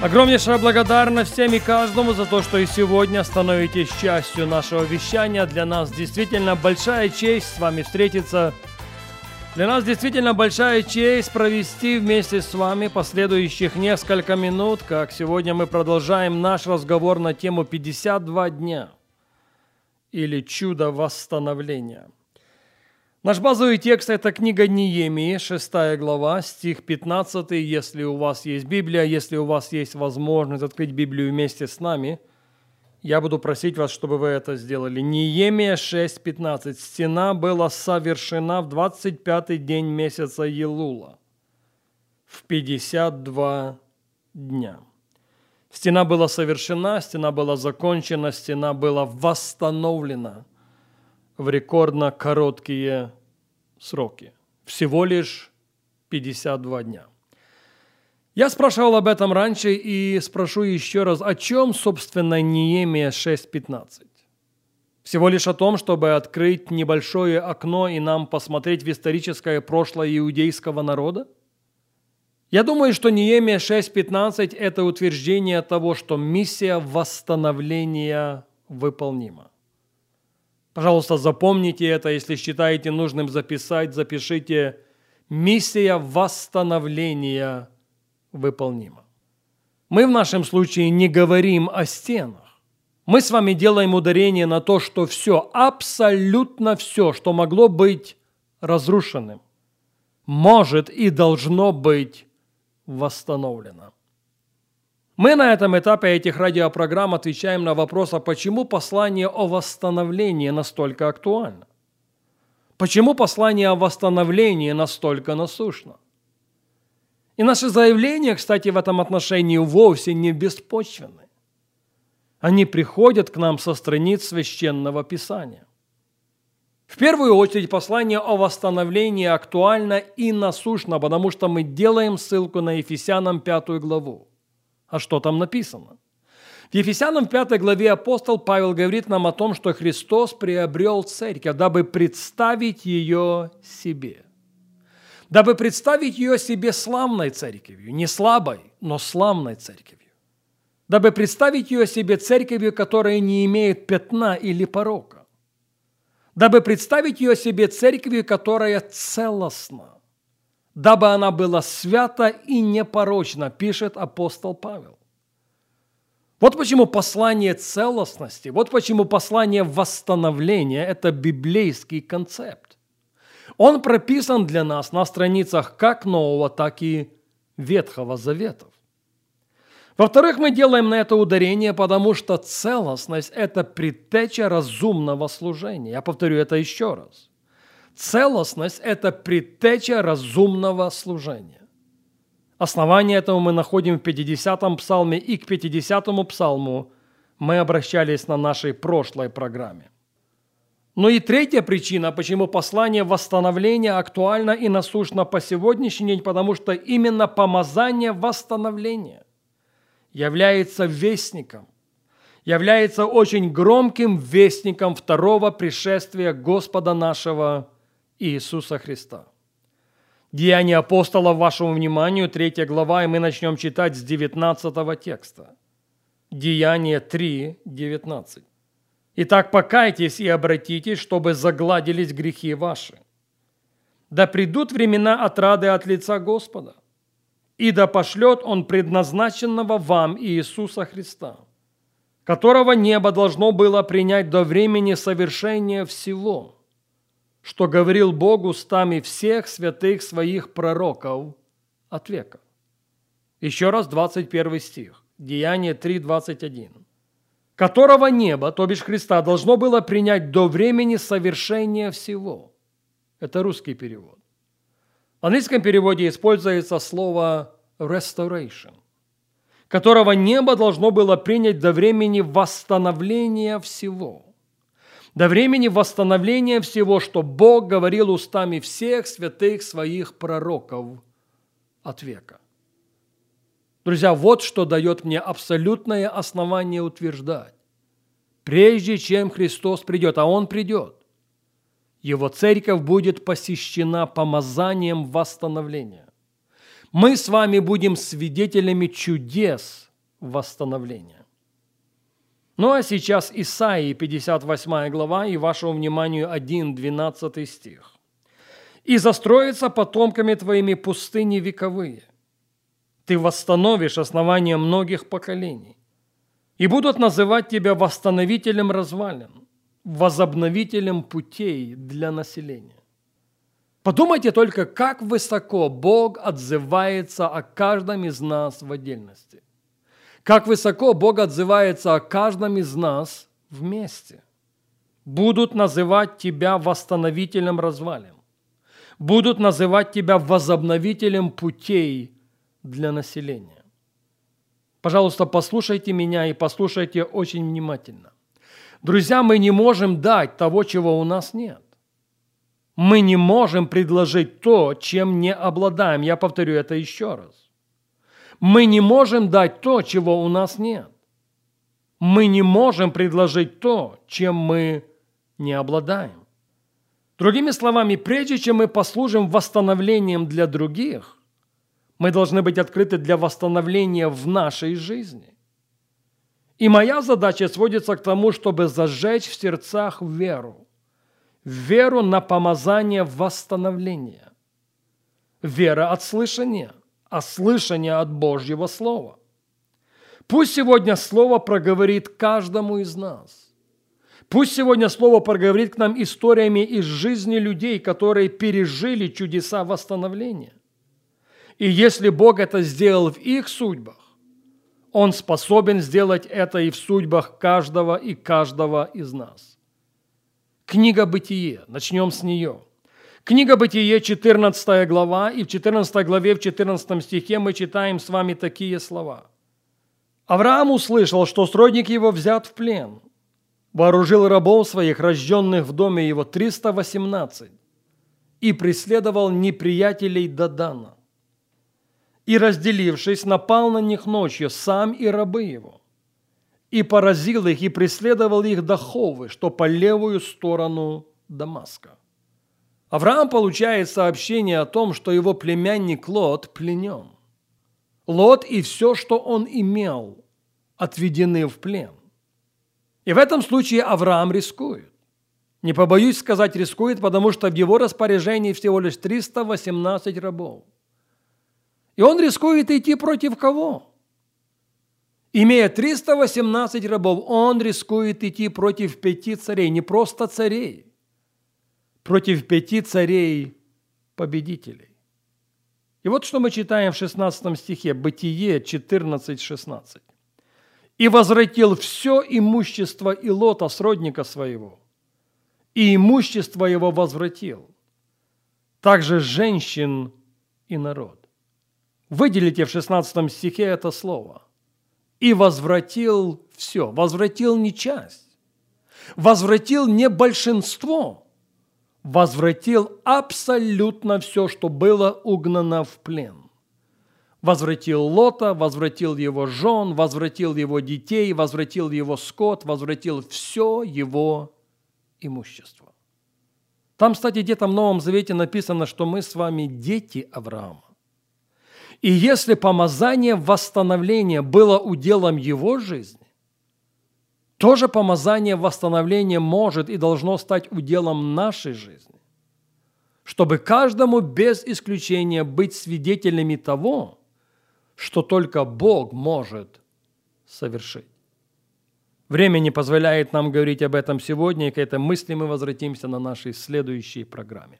Огромнейшая благодарность всем и каждому за то, что и сегодня становитесь частью нашего вещания. Для нас действительно большая честь с вами встретиться. Для нас действительно большая честь провести вместе с вами последующих несколько минут, как сегодня мы продолжаем наш разговор на тему 52 дня или чудо восстановления – Наш базовый текст – это книга Неемии, 6 глава, стих 15. Если у вас есть Библия, если у вас есть возможность открыть Библию вместе с нами, я буду просить вас, чтобы вы это сделали. Неемия 6.15. «Стена была совершена в 25-й день месяца Елула, в 52 дня». Стена была совершена, стена была закончена, стена была восстановлена – в рекордно короткие сроки. Всего лишь 52 дня. Я спрашивал об этом раньше и спрошу еще раз, о чем, собственно, Неемия 6.15? Всего лишь о том, чтобы открыть небольшое окно и нам посмотреть в историческое прошлое иудейского народа? Я думаю, что Неемия 6.15 – это утверждение того, что миссия восстановления выполнима. Пожалуйста, запомните это, если считаете нужным записать, запишите. Миссия восстановления выполнима. Мы в нашем случае не говорим о стенах. Мы с вами делаем ударение на то, что все, абсолютно все, что могло быть разрушенным, может и должно быть восстановлено. Мы на этом этапе этих радиопрограмм отвечаем на вопрос, а почему послание о восстановлении настолько актуально? Почему послание о восстановлении настолько насущно? И наши заявления, кстати, в этом отношении вовсе не беспочвенны. Они приходят к нам со страниц священного писания. В первую очередь послание о восстановлении актуально и насущно, потому что мы делаем ссылку на Ефесянам пятую главу. А что там написано? В Ефесянам 5 главе апостол Павел говорит нам о том, что Христос приобрел церковь, дабы представить ее себе. Дабы представить ее себе славной церковью, не слабой, но славной церковью. Дабы представить ее себе церковью, которая не имеет пятна или порока. Дабы представить ее себе церковью, которая целостна дабы она была свята и непорочна, пишет апостол Павел. Вот почему послание целостности, вот почему послание восстановления – это библейский концепт. Он прописан для нас на страницах как Нового, так и Ветхого Заветов. Во-вторых, мы делаем на это ударение, потому что целостность – это предтеча разумного служения. Я повторю это еще раз – Целостность – это предтеча разумного служения. Основание этого мы находим в 50-м псалме, и к 50-му псалму мы обращались на нашей прошлой программе. Но и третья причина, почему послание восстановления актуально и насущно по сегодняшний день, потому что именно помазание восстановления является вестником, является очень громким вестником второго пришествия Господа нашего Иисуса Христа. Деяния апостолов вашему вниманию, 3 глава, и мы начнем читать с 19 текста. Деяние 3, 19. «Итак, покайтесь и обратитесь, чтобы загладились грехи ваши. Да придут времена отрады от лица Господа, и да пошлет Он предназначенного вам Иисуса Христа, которого небо должно было принять до времени совершения всего» что говорил Бог устами всех святых своих пророков от века. Еще раз 21 стих, Деяние 3.21. Которого небо, то бишь Христа, должно было принять до времени совершения всего. Это русский перевод. В английском переводе используется слово restoration. которого небо должно было принять до времени восстановления всего. До времени восстановления всего, что Бог говорил устами всех святых своих пророков от века. Друзья, вот что дает мне абсолютное основание утверждать. Прежде чем Христос придет, а Он придет, Его церковь будет посещена помазанием восстановления. Мы с вами будем свидетелями чудес восстановления. Ну а сейчас Исаии 58 глава и вашему вниманию 1, 12 стих. «И застроятся потомками твоими пустыни вековые, ты восстановишь основания многих поколений, и будут называть тебя восстановителем развалин, возобновителем путей для населения. Подумайте только, как высоко Бог отзывается о каждом из нас в отдельности. Как высоко Бог отзывается о каждом из нас вместе. Будут называть тебя восстановителем развалин. Будут называть тебя возобновителем путей для населения. Пожалуйста, послушайте меня и послушайте очень внимательно. Друзья, мы не можем дать того, чего у нас нет. Мы не можем предложить то, чем не обладаем. Я повторю это еще раз. Мы не можем дать то, чего у нас нет. Мы не можем предложить то, чем мы не обладаем. Другими словами, прежде чем мы послужим восстановлением для других, мы должны быть открыты для восстановления в нашей жизни. И моя задача сводится к тому, чтобы зажечь в сердцах веру. Веру на помазание восстановления. Вера от слышания, а слышание от Божьего Слова. Пусть сегодня Слово проговорит каждому из нас. Пусть сегодня Слово проговорит к нам историями из жизни людей, которые пережили чудеса восстановления. И если Бог это сделал в их судьбах, Он способен сделать это и в судьбах каждого и каждого из нас. Книга «Бытие». Начнем с нее. Книга «Бытие», 14 глава, и в 14 главе, в 14 стихе мы читаем с вами такие слова. «Авраам услышал, что сродник его взят в плен, вооружил рабов своих, рожденных в доме его, 318, и преследовал неприятелей до Дана и, разделившись, напал на них ночью, сам и рабы его, и поразил их, и преследовал их до Ховы, что по левую сторону Дамаска. Авраам получает сообщение о том, что его племянник Лот пленен. Лот и все, что он имел, отведены в плен. И в этом случае Авраам рискует. Не побоюсь сказать, рискует, потому что в его распоряжении всего лишь 318 рабов. И он рискует идти против кого? Имея 318 рабов, он рискует идти против пяти царей, не просто царей, против пяти царей победителей. И вот что мы читаем в 16 стихе, Бытие 14:16. «И возвратил все имущество Илота, сродника своего, и имущество его возвратил, также женщин и народ». Выделите в 16 стихе это слово. «И возвратил все». Возвратил не часть. Возвратил не большинство. Возвратил абсолютно все, что было угнано в плен. Возвратил Лота, возвратил его жен, возвратил его детей, возвратил его скот, возвратил все его имущество. Там, кстати, где-то в Новом Завете написано, что мы с вами дети Авраама. И если помазание восстановления было уделом его жизни, то же помазание восстановления может и должно стать уделом нашей жизни, чтобы каждому без исключения быть свидетелями того, что только Бог может совершить. Время не позволяет нам говорить об этом сегодня, и к этой мысли мы возвратимся на нашей следующей программе.